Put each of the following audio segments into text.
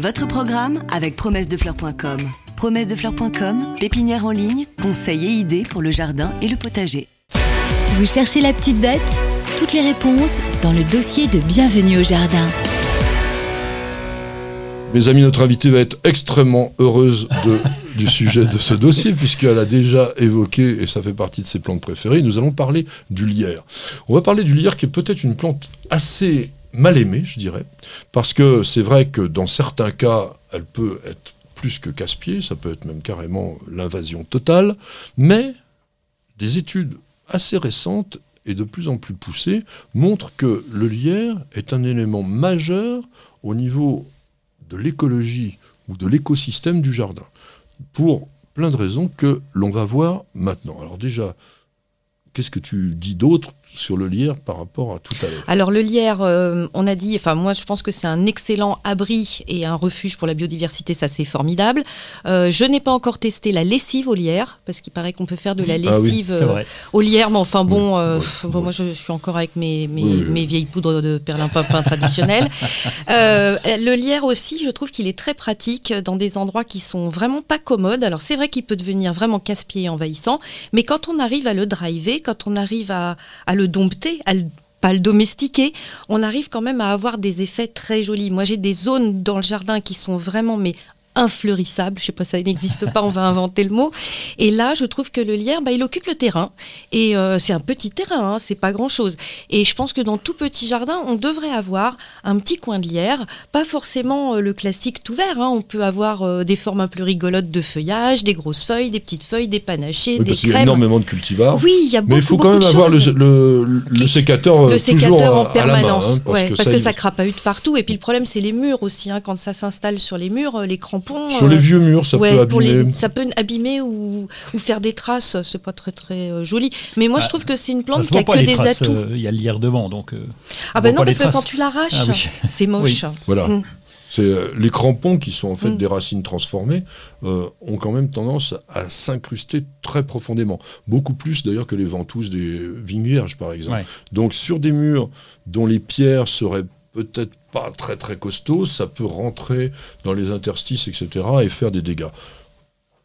Votre programme avec promessedefleurs.com. Promessedefleurs.com, pépinière en ligne, conseils et idées pour le jardin et le potager. Vous cherchez la petite bête? Toutes les réponses dans le dossier de Bienvenue au jardin. Mes amis, notre invitée va être extrêmement heureuse de, du sujet de ce dossier, puisqu'elle a déjà évoqué, et ça fait partie de ses plantes préférées, nous allons parler du lierre. On va parler du lierre qui est peut-être une plante assez mal aimée, je dirais, parce que c'est vrai que dans certains cas, elle peut être plus que casse-pied, ça peut être même carrément l'invasion totale, mais des études assez récentes et de plus en plus poussées montrent que le lierre est un élément majeur au niveau de l'écologie ou de l'écosystème du jardin, pour plein de raisons que l'on va voir maintenant. Alors déjà, qu'est-ce que tu dis d'autre sur le lierre par rapport à tout à l'heure Alors le lierre, euh, on a dit, enfin moi je pense que c'est un excellent abri et un refuge pour la biodiversité, ça c'est formidable. Euh, je n'ai pas encore testé la lessive au lierre, parce qu'il paraît qu'on peut faire de la Ah oui, lessive euh, au lierre, mais enfin bon, Oui, euh, oui, pff, bon, oui. moi je, suis encore avec mes, mes, Oui, oui. mes vieilles poudres de perlimpinpin traditionnelles. Euh, le lierre aussi, je trouve qu'il est très pratique dans des endroits qui sont vraiment pas commodes. Alors c'est vrai qu'il peut devenir vraiment casse-pied et envahissant, mais quand on arrive à le driver, quand on arrive à, à le dompter, pas le domestiquer, on arrive quand même à avoir des effets très jolis. Moi, j'ai des zones dans le jardin qui sont vraiment mais infleurissables. Je sais pas, ça n'existe pas, on va inventer le mot. Et là, je trouve que le lierre, bah, il occupe le terrain. Et euh, c'est un petit terrain, hein, c'est pas grand-chose. Et je pense que dans tout petit jardin, on devrait avoir un petit coin de lierre, pas forcément euh, le classique tout vert. hein. On peut avoir euh, des formes un peu rigolotes de feuillage, des grosses feuilles, des petites feuilles, des panachés, Oui, des parce qu'il y a crèmes. énormément de cultivars. Oui, il y a beaucoup, mais il faut quand même de avoir le, le- le sécateur, le toujours sécateur en à- à la main, permanence, hein, parce, ouais, que, parce ça, que il- ça crapahute partout. Et puis le problème, c'est les murs aussi. hein, quand ça s'installe sur les murs, les crampons. Sur euh, les vieux murs, ça ouais, peut les- abîmer. ça peut abîmer ou, ou faire des traces. C'est pas très très euh, joli. Mais moi, Ah, je trouve que c'est une plante qui a que les des traces, atouts. euh, Il y a le lierre devant, donc. euh, ah ben non, parce que quand tu l'arraches, Ah oui. c'est moche. Voilà. Mm. C'est euh, les crampons qui sont en fait Mm. des racines transformées euh, ont quand même tendance à s'incruster très profondément, beaucoup plus d'ailleurs que les ventouses des vignes vierges par exemple. Ouais. Donc sur des murs dont les pierres seraient peut-être pas très très costauds, ça peut rentrer dans les interstices etc et faire des dégâts.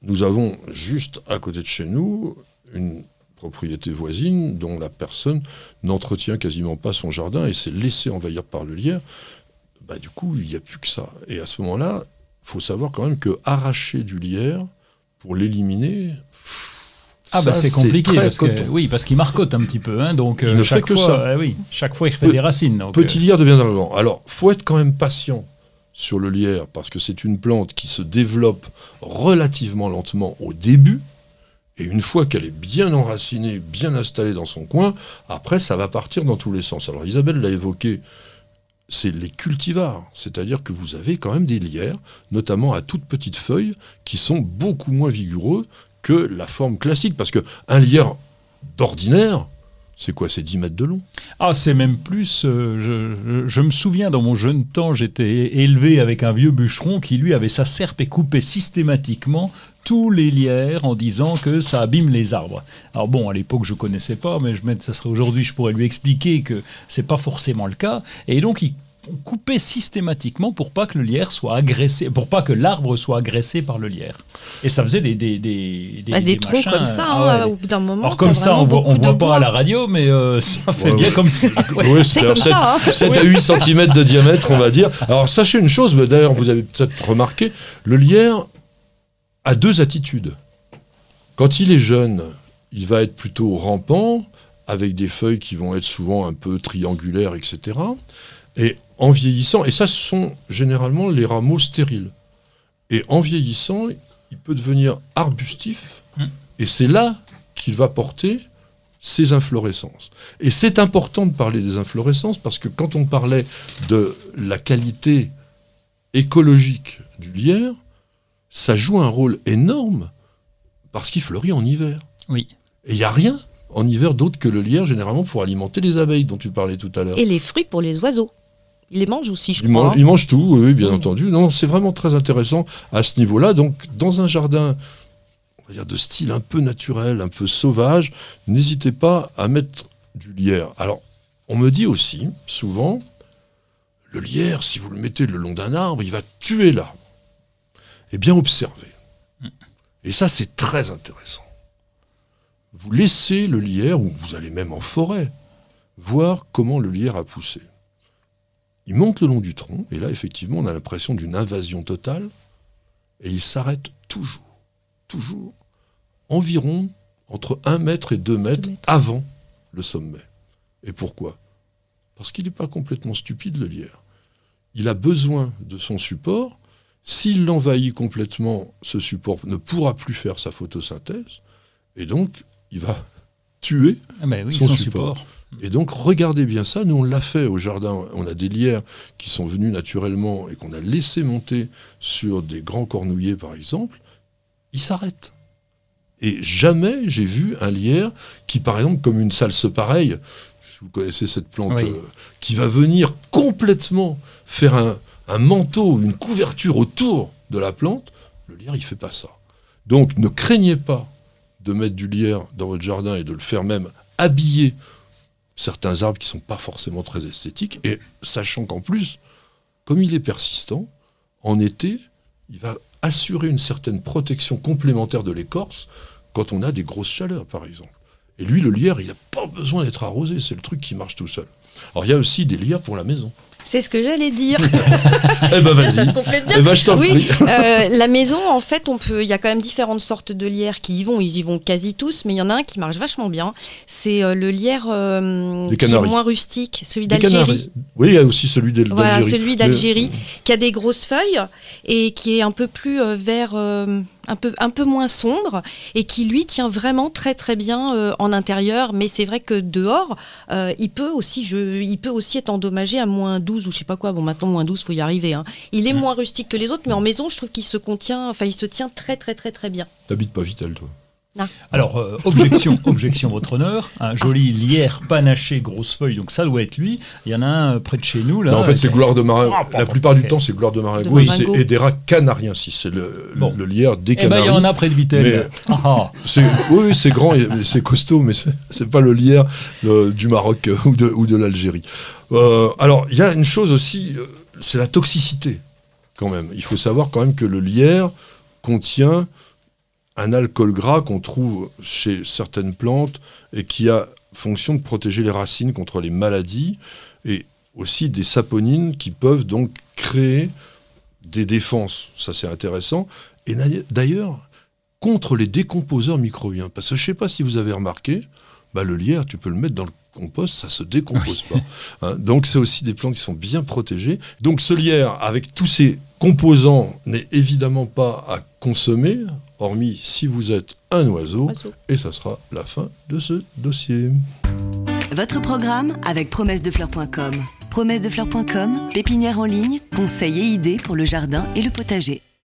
Nous avons juste à côté de chez nous une propriété voisine dont la personne n'entretient quasiment pas son jardin et s'est laissé envahir par le lierre bah, du coup, il n'y a plus que ça. Et à ce moment-là, il faut savoir quand même que arracher du lierre pour l'éliminer. Ah ça, bah c'est compliqué parce que oui parce qu'il marcote un petit peu hein, donc Il ne fait chaque que fois ça. euh, oui chaque fois il fait Pe- des racines donc, Petit euh, lierre deviendra grand. Alors, faut être quand même patient sur le lierre parce que c'est une plante qui se développe relativement lentement au début. Et une fois qu'elle est bien enracinée, bien installée dans son coin, après, ça va partir dans tous les sens. Alors, Isabelle l'a évoqué, c'est les cultivars. C'est-à-dire que vous avez quand même des lierres, notamment à toutes petites feuilles, qui sont beaucoup moins vigoureux que la forme classique. Parce qu'un lierre d'ordinaire, c'est quoi C'est 10 mètres de long? Ah, c'est même plus. euh, je, me souviens, dans mon jeune temps, j'étais élevé avec un vieux bûcheron qui, lui, avait sa serpe et coupait systématiquement tous les lierres en disant que ça abîme les arbres. Alors bon, à l'époque, je connaissais pas, mais je ça serait aujourd'hui, je pourrais lui expliquer que c'est pas forcément le cas. Et donc, il coupait systématiquement pour pas que le lierre soit agressé, pour pas que l'arbre soit agressé par le lierre. Et ça faisait des des des, Bah, des troncs machins, comme ça, ah hein, ouais. au bout d'un moment. Alors comme ça, on voit, on voit pas à la radio, mais euh, ça fait Ouais, bien ouais. comme ça. ouais. Oui, C'est comme 7, ça, hein. 7 à 8 cm de diamètre, on va dire. Alors sachez une chose, mais d'ailleurs vous avez peut-être remarqué, le lierre a deux attitudes. Quand il est jeune, il va être plutôt rampant, avec des feuilles qui vont être souvent un peu triangulaires, etc. Et en vieillissant, et ça ce sont généralement les rameaux stériles. Et en vieillissant, il peut devenir arbustif, Hmm. et c'est là qu'il va porter ses inflorescences. Et c'est important de parler des inflorescences parce que quand on parlait de la qualité écologique du lierre, ça joue un rôle énorme parce qu'il fleurit en hiver. Oui. Et il n'y a rien en hiver d'autre que le lierre, généralement pour alimenter les abeilles dont tu parlais tout à l'heure. Et les fruits pour les oiseaux. Ils les mangent aussi, je crois. ils mangent tout, oui, bien entendu. Non, c'est vraiment très intéressant à ce niveau-là. Donc, dans un jardin, on va dire de style un peu naturel, un peu sauvage, n'hésitez pas à mettre du lierre. Alors, on me dit aussi, souvent, Le lierre, si vous le mettez le long d'un arbre, il va tuer l'arbre. Eh bien, observez. Et ça, c'est très intéressant. Vous laissez le lierre, ou vous allez même en forêt, voir comment le lierre a poussé. Il monte le long du tronc, et là, effectivement, on a l'impression d'une invasion totale, et il s'arrête toujours, toujours, environ entre 1 mètre et 2 mètres avant le sommet. Et pourquoi? Parce qu'il n'est pas complètement stupide, le lierre. Il a besoin de son support. S'il l'envahit complètement, ce support ne pourra plus faire sa photosynthèse, et donc il va tuer Ah oui, son, son support. support. Et donc, regardez bien ça. Nous, on l'a fait au jardin. On a des lierres qui sont venus naturellement et qu'on a laissé monter sur des grands cornouillers, par exemple. Ils s'arrêtent. Et jamais j'ai vu un lierre qui, par exemple, comme une salse pareille, si vous connaissez cette plante, Oui. euh, qui va venir complètement faire un, un manteau, une couverture autour de la plante, le lierre, il fait pas ça. Donc, ne craignez pas de mettre du lierre dans votre jardin et de le faire même habiller certains arbres qui sont pas forcément très esthétiques, et sachant qu'en plus, comme il est persistant, en été, il va assurer une certaine protection complémentaire de l'écorce quand on a des grosses chaleurs, par exemple. Et lui, le lierre, il n'a pas besoin d'être arrosé, c'est le truc qui marche tout seul. Alors, il y a aussi des lierres pour la maison. C'est ce que j'allais dire. Eh ben, vas-y. Ça se complète bien. Eh ben, je t'en Oui, euh, la maison, en fait, on peut. Il y a quand même différentes sortes de lierres qui y vont. Ils y vont quasi tous, mais il y en a un qui marche vachement bien. C'est euh, le lierre euh, qui est moins rustique, celui d'Algérie. Oui, il y a aussi celui d'Al- Voilà, d'Algérie. celui d'Algérie, qui a des grosses feuilles et qui est un peu plus euh, vert, euh, un, peu, un peu moins sombre, et qui lui tient vraiment très très bien euh, en intérieur. Mais c'est vrai que dehors, euh, il, peut aussi, je, il peut aussi être endommagé à moins 12 ou je sais pas quoi. Bon, maintenant, moins 12, faut y arriver. hein. Il est moins rustique que les autres, mais en maison, je trouve qu'il se contient, enfin, il se tient très très très très bien. T'habites pas Vitel, toi? Alors, euh, objection, objection, votre honneur. Un joli lierre panaché, grosse feuille, donc ça doit être lui. Il y en a un euh, près de chez nous. Là, Non, en fait, c'est gloire de marin. Ah, La plupart du temps, c'est gloire de maringouin. De et c'est. Edera canariensis. C'est le, le- Bon. le lierre des Eh ben, Canaries. il y en a près de Vitel. Mais- Ah, ah. C'est- oui, oui, c'est grand c'est costaud, mais c'est- pas le lierre euh, du Maroc euh, ou de, ou de l'Algérie. Euh, alors, il y a une chose aussi, c'est la toxicité, quand même. Il faut savoir quand même que le lierre contient un alcool gras qu'on trouve chez certaines plantes et qui a fonction de protéger les racines contre les maladies et aussi des saponines qui peuvent donc créer des défenses. Ça, c'est intéressant. Et d'ailleurs, contre les décomposeurs microbiens. Parce que je ne sais pas si vous avez remarqué, bah, le lierre, tu peux le mettre dans le compost, ça se décompose pas. Hein, donc c'est aussi des plantes qui sont bien protégées. Donc ce lierre, avec tous ses composants, n'est évidemment pas à consommer, hormis si vous êtes un oiseau. Oiseau. Et ça sera la fin de ce dossier. Votre programme avec promessedefleurs.com. Promessedefleurs.com, pépinière en ligne, conseils et idées pour le jardin et le potager.